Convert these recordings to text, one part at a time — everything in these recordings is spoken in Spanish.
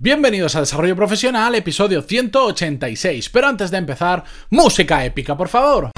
Bienvenidos a Desarrollo Profesional, episodio 186. Pero antes de empezar, música épica, por favor.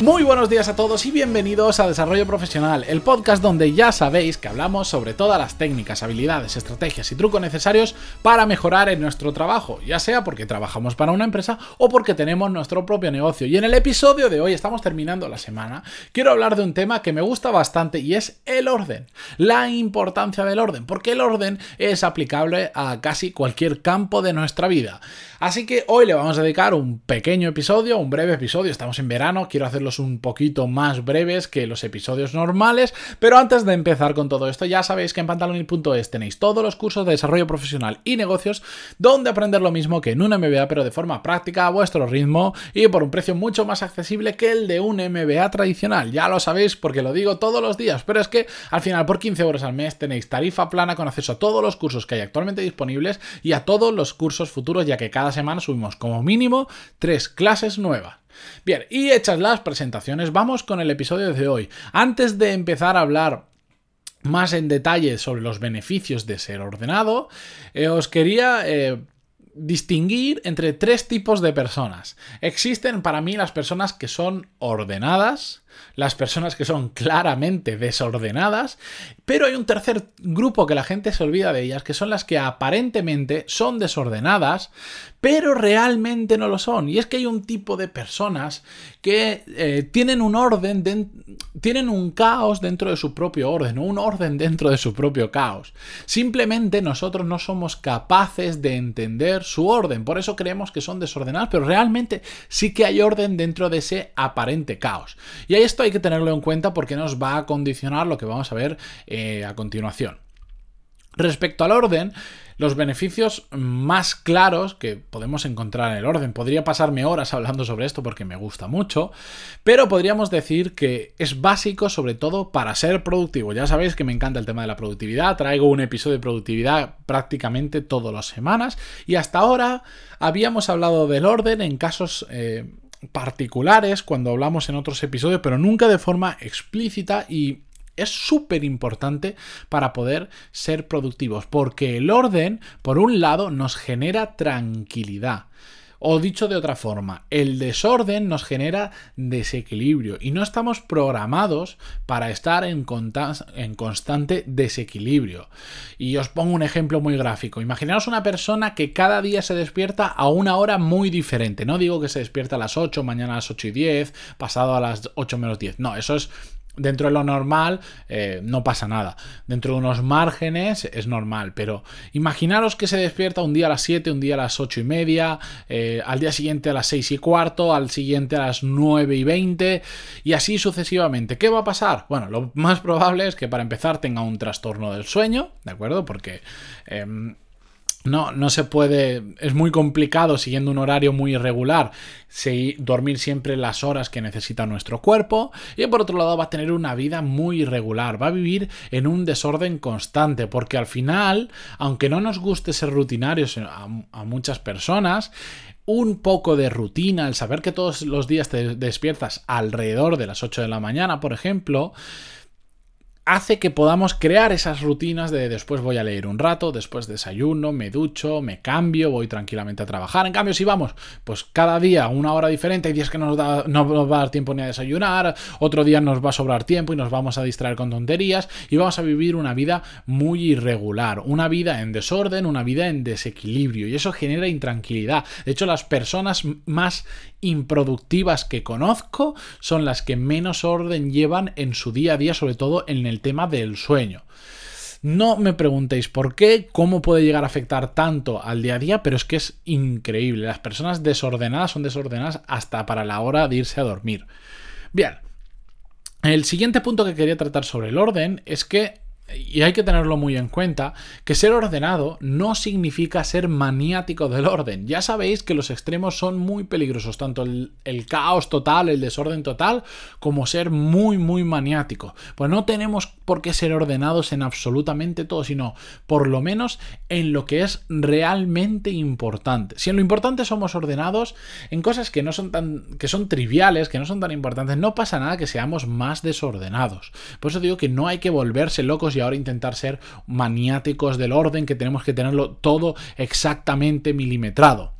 Muy buenos días a todos y bienvenidos a Desarrollo Profesional, el podcast donde ya sabéis que hablamos sobre todas las técnicas, habilidades, estrategias y trucos necesarios para mejorar en nuestro trabajo, ya sea porque trabajamos para una empresa o porque tenemos nuestro propio negocio. Y en el episodio de hoy estamos terminando la semana, quiero hablar de un tema que me gusta bastante y es el orden, la importancia del orden, porque el orden es aplicable a casi cualquier campo de nuestra vida. Así que hoy le vamos a dedicar un pequeño episodio, un breve episodio, estamos en verano, quiero hacerlo un poquito más breves que los episodios normales, pero antes de empezar con todo esto, ya sabéis que en pantaloni.es tenéis todos los cursos de desarrollo profesional y negocios donde aprender lo mismo que en un MBA, pero de forma práctica, a vuestro ritmo y por un precio mucho más accesible que el de un MBA tradicional. Ya lo sabéis porque lo digo todos los días, pero es que al final por 15 euros al mes tenéis tarifa plana con acceso a todos los cursos que hay actualmente disponibles y a todos los cursos futuros, ya que cada semana subimos como mínimo tres clases nuevas. Bien, y hechas las presentaciones, vamos con el episodio de hoy. Antes de empezar a hablar más en detalle sobre los beneficios de ser ordenado, eh, os quería eh, distinguir entre tres tipos de personas. Existen para mí las personas que son ordenadas, las personas que son claramente desordenadas, pero hay un tercer grupo que la gente se olvida de ellas, que son las que aparentemente son desordenadas, pero realmente no lo son. Y es que hay un tipo de personas que eh, tienen un orden, tienen un caos dentro de su propio orden, o un orden dentro de su propio caos. Simplemente nosotros no somos capaces de entender su orden, por eso creemos que son desordenadas, pero realmente sí que hay orden dentro de ese aparente caos. Y esto hay que tenerlo en cuenta porque nos va a condicionar lo que vamos a ver eh, a continuación. Respecto al orden, los beneficios más claros que podemos encontrar en el orden. Podría pasarme horas hablando sobre esto porque me gusta mucho, pero podríamos decir que es básico sobre todo para ser productivo. Ya sabéis que me encanta el tema de la productividad, traigo un episodio de productividad prácticamente todas las semanas y hasta ahora habíamos hablado del orden en casos... Eh, particulares cuando hablamos en otros episodios, pero nunca de forma explícita y es súper importante para poder ser productivos, porque el orden, por un lado, nos genera tranquilidad. O dicho de otra forma, el desorden nos genera desequilibrio y no estamos programados para estar en, constante desequilibrio. Y os pongo un ejemplo muy gráfico. Imaginaos una persona que cada día se despierta a una hora muy diferente. No digo que se despierta a las 8, mañana a las 8 y 10, pasado a las 8 menos 10. No, eso es Dentro de lo normal eh, no pasa nada. Dentro de unos márgenes es normal. Pero imaginaros que se despierta un día a las 7, un día a las 8 y media, eh, al día siguiente a las 6 y cuarto, al siguiente a las 9 y 20 y así sucesivamente. ¿Qué va a pasar? Bueno, lo más probable es que para empezar tenga un trastorno del sueño, ¿de acuerdo? Porque... Em, no, no se puede, es muy complicado siguiendo un horario muy irregular, dormir siempre las horas que necesita nuestro cuerpo y por otro lado va a tener una vida muy irregular, va a vivir en un desorden constante porque al final, aunque no nos guste ser rutinarios a, a muchas personas, un poco de rutina, el saber que todos los días te despiertas alrededor de las 8 de la mañana, por ejemplo, hace que podamos crear esas rutinas de después voy a leer un rato, después desayuno, me ducho, me cambio, voy tranquilamente a trabajar. En cambio, si vamos, pues cada día una hora diferente, hay días que nos da, no nos va a dar tiempo ni a desayunar, otro día nos va a sobrar tiempo y nos vamos a distraer con tonterías y vamos a vivir una vida muy irregular, una vida en desorden, una vida en desequilibrio y eso genera intranquilidad. De hecho, las personas más improductivas que conozco son las que menos orden llevan en su día a día, sobre todo en el tema del sueño. No me preguntéis por qué, cómo puede llegar a afectar tanto al día a día, pero es que es increíble. Las personas desordenadas son desordenadas hasta para la hora de irse a dormir. Bien, el siguiente punto que quería tratar sobre el orden es que y hay que tenerlo muy en cuenta, que ser ordenado no significa ser maniático del orden. Ya sabéis que los extremos son muy peligrosos, tanto el, caos total, el desorden total, como ser muy, muy maniático. Pues no tenemos por qué ser ordenados en absolutamente todo, sino por lo menos en lo que es realmente importante. Si en lo importante somos ordenados, en cosas que no son tan, que son triviales, que no son tan importantes, no pasa nada que seamos más desordenados. Por eso digo que no hay que volverse locos y ahora intentar ser maniáticos del orden, que tenemos que tenerlo todo exactamente milimetrado.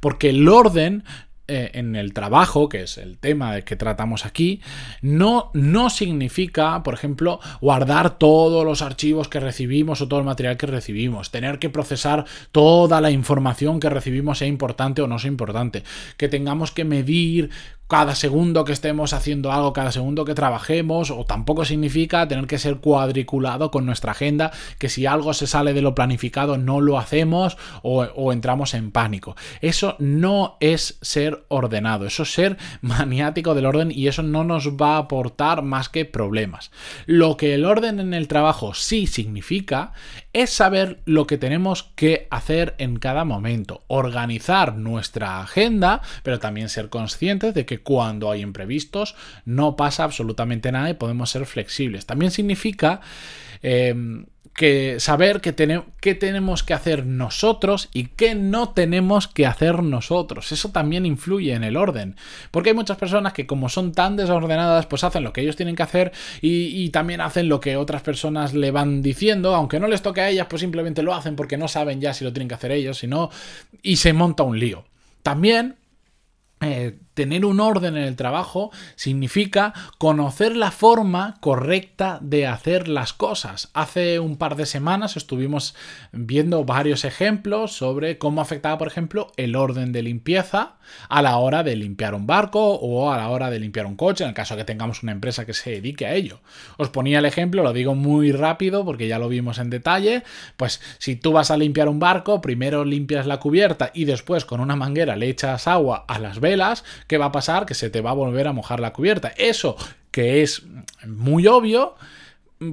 Porque el orden eh, en el trabajo, que es el tema que tratamos aquí, no, no significa, por ejemplo, guardar todos los archivos que recibimos o todo el material que recibimos, tener que procesar toda la información que recibimos, sea importante o no sea importante, que tengamos que medir cada segundo que estemos haciendo algo, cada segundo que trabajemos, o tampoco significa tener que ser cuadriculado con nuestra agenda, que si algo se sale de lo planificado no lo hacemos o, entramos en pánico. Eso no es ser ordenado, eso es ser maniático del orden y eso no nos va a aportar más que problemas. Lo que el orden en el trabajo sí significa es saber lo que tenemos que hacer en cada momento, organizar nuestra agenda, pero también ser conscientes de que cuando hay imprevistos no pasa absolutamente nada y podemos ser flexibles. También significa em, que saber qué tenemos que hacer nosotros y qué no tenemos que hacer nosotros. Eso también influye en el orden. Porque hay muchas personas que como son tan desordenadas, pues hacen lo que ellos tienen que hacer y, también hacen lo que otras personas le van diciendo, aunque no les toque a ellas, pues simplemente lo hacen porque no saben ya si lo tienen que hacer ellos, sino y se monta un lío. También eh, tener un orden en el trabajo significa conocer la forma correcta de hacer las cosas. Hace un par de semanas estuvimos viendo varios ejemplos sobre cómo afectaba, por ejemplo, el orden de limpieza a la hora de limpiar un barco o a la hora de limpiar un coche, en el caso de que tengamos una empresa que se dedique a ello. Os ponía el ejemplo, lo digo muy rápido porque ya lo vimos en detalle, pues si tú vas a limpiar un barco, primero limpias la cubierta y después con una manguera le echas agua a las velas, ¿qué va a pasar? Que se te va a volver a mojar la cubierta. Eso que es muy obvio,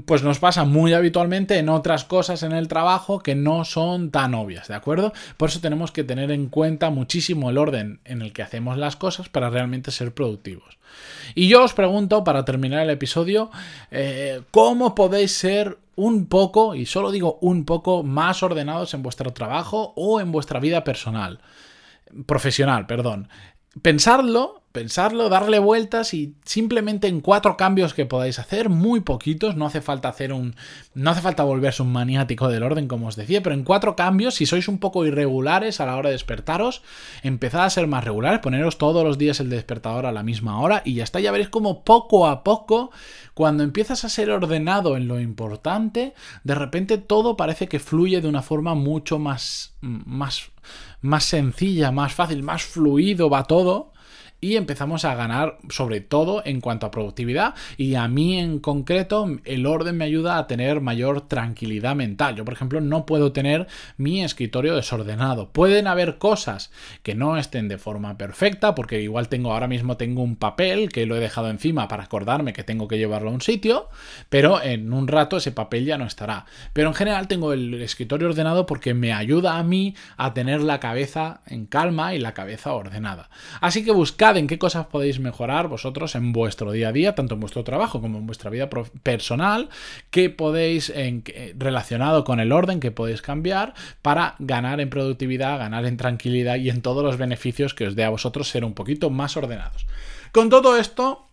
pues nos pasa muy habitualmente en otras cosas en el trabajo que no son tan obvias, ¿de acuerdo? Por eso tenemos que tener en cuenta muchísimo el orden en el que hacemos las cosas para realmente ser productivos. Y yo os pregunto, para terminar el episodio, eh, ¿cómo podéis ser un poco, y solo digo un poco, más ordenados en vuestro trabajo o en vuestra vida personal? Profesional, perdón. Pensadlo, pensarlo, darle vueltas y simplemente en cuatro cambios que podáis hacer, muy poquitos, no hace falta hacer un no hace falta volverse un maniático del orden como os decía, pero en cuatro cambios, si sois un poco irregulares a la hora de despertaros, empezad a ser más regulares, poneros todos los días el despertador a la misma hora y ya está, ya veréis como poco a poco cuando empiezas a ser ordenado en lo importante, de repente todo parece que fluye de una forma mucho más más más sencilla, más fácil, más fluido va todo y empezamos a ganar sobre todo en cuanto a productividad y a mí en concreto el orden me ayuda a tener mayor tranquilidad mental. Yo por ejemplo no puedo tener mi escritorio desordenado. Pueden haber cosas que no estén de forma perfecta porque igual tengo ahora mismo tengo un papel que lo he dejado encima para acordarme que tengo que llevarlo a un sitio, pero en un rato ese papel ya no estará. Pero en general tengo el escritorio ordenado porque me ayuda a mí a tener la cabeza en calma y la cabeza ordenada. Así que buscar en qué cosas podéis mejorar vosotros en vuestro día a día, tanto en vuestro trabajo como en vuestra vida personal, qué podéis, en, relacionado con el orden que podéis cambiar para ganar en productividad, ganar en tranquilidad y en todos los beneficios que os dé a vosotros ser un poquito más ordenados. Con todo esto,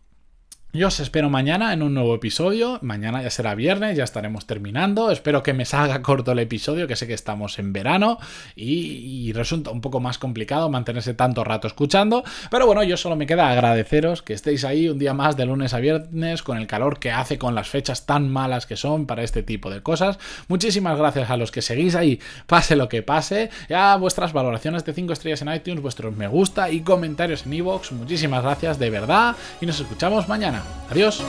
yo os espero mañana en un nuevo episodio. Mañana ya será viernes, ya estaremos terminando. Espero que me salga corto el episodio, que sé que estamos en verano y, resulta un poco más complicado mantenerse tanto rato escuchando. Pero bueno, yo solo me queda agradeceros que estéis ahí un día más de lunes a viernes con el calor que hace, con las fechas tan malas que son para este tipo de cosas. Muchísimas gracias a los que seguís ahí, pase lo que pase. Ya vuestras valoraciones de 5 estrellas en iTunes, vuestros me gusta y comentarios en iVoox. Muchísimas gracias de verdad y nos escuchamos mañana. Adiós.